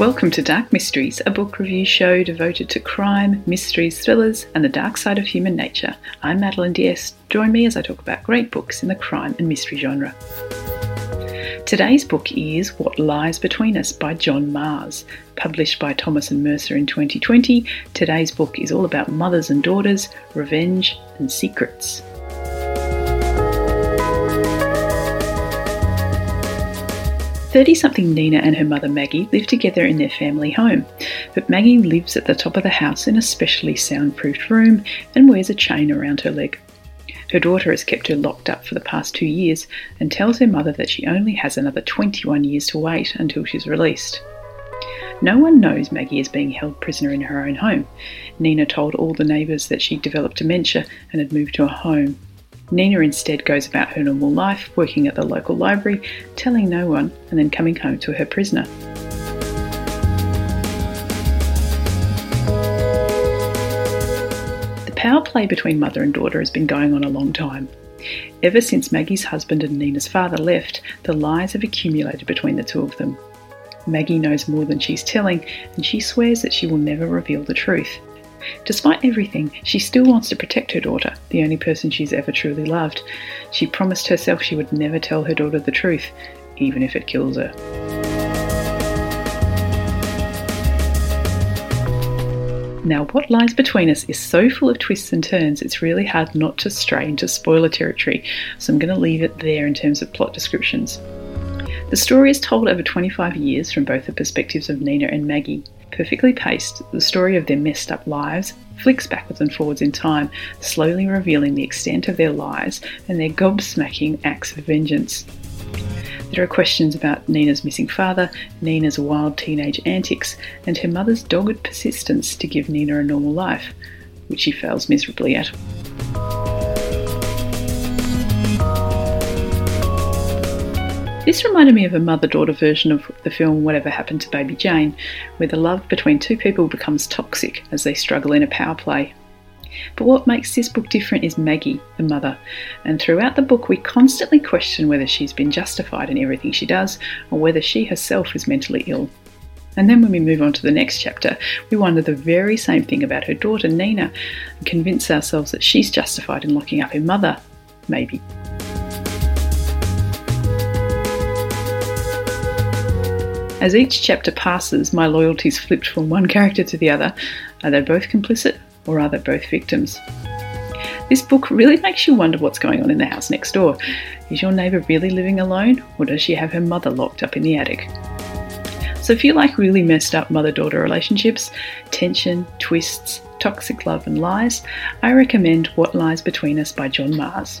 Welcome to Dark Mysteries, a book review show devoted to crime, mysteries, thrillers, and the dark side of human nature. I'm Madeline Diaz. Join me as I talk about great books in the crime and mystery genre. Today's book is What Lies Between Us by John Marrs. Published by Thomas and Mercer in 2020, today's book is all about mothers and daughters, revenge, and secrets. 30 something Nina and her mother Maggie live together in their family home, but Maggie lives at the top of the house in a specially soundproofed room and wears a chain around her leg. Her daughter has kept her locked up for the past two years and tells her mother that she only has another 21 years to wait until she's released. No one knows Maggie is being held prisoner in her own home. Nina told all the neighbours that she'd developed dementia and had moved to a home Nina instead goes about her normal life, working at the local library, telling no one, and then coming home to her prisoner. The power play between mother and daughter has been going on a long time. Ever since Maggie's husband and Nina's father left, the lies have accumulated between the two of them. Maggie knows more than she's telling, and she swears that she will never reveal the truth. Despite everything, she still wants to protect her daughter, the only person she's ever truly loved. She promised herself she would never tell her daughter the truth, even if it kills her. Now, what lies between us is so full of twists and turns, it's really hard not to stray into spoiler territory, so I'm going to leave it there in terms of plot descriptions. The story is told over 25 years from both the perspectives of Nina and Maggie. Perfectly paced, the story of their messed up lives flicks backwards and forwards in time, slowly revealing the extent of their lies and their gobsmacking acts of vengeance. There are questions about Nina's missing father, Nina's wild teenage antics, and her mother's dogged persistence to give Nina a normal life, which she fails miserably at. This reminded me of a mother daughter version of the film Whatever Happened to Baby Jane, where the love between two people becomes toxic as they struggle in a power play. But what makes this book different is Maggie, the mother, and throughout the book we constantly question whether she's been justified in everything she does or whether she herself is mentally ill. And then when we move on to the next chapter, we wonder the very same thing about her daughter Nina and convince ourselves that she's justified in locking up her mother, maybe. As each chapter passes, my loyalties flipped from one character to the other. Are they both complicit or are they both victims? This book really makes you wonder what's going on in the house next door. Is your neighbour really living alone or does she have her mother locked up in the attic? So if you like really messed up mother daughter relationships, tension, twists, toxic love, and lies, I recommend What Lies Between Us by John Marrs.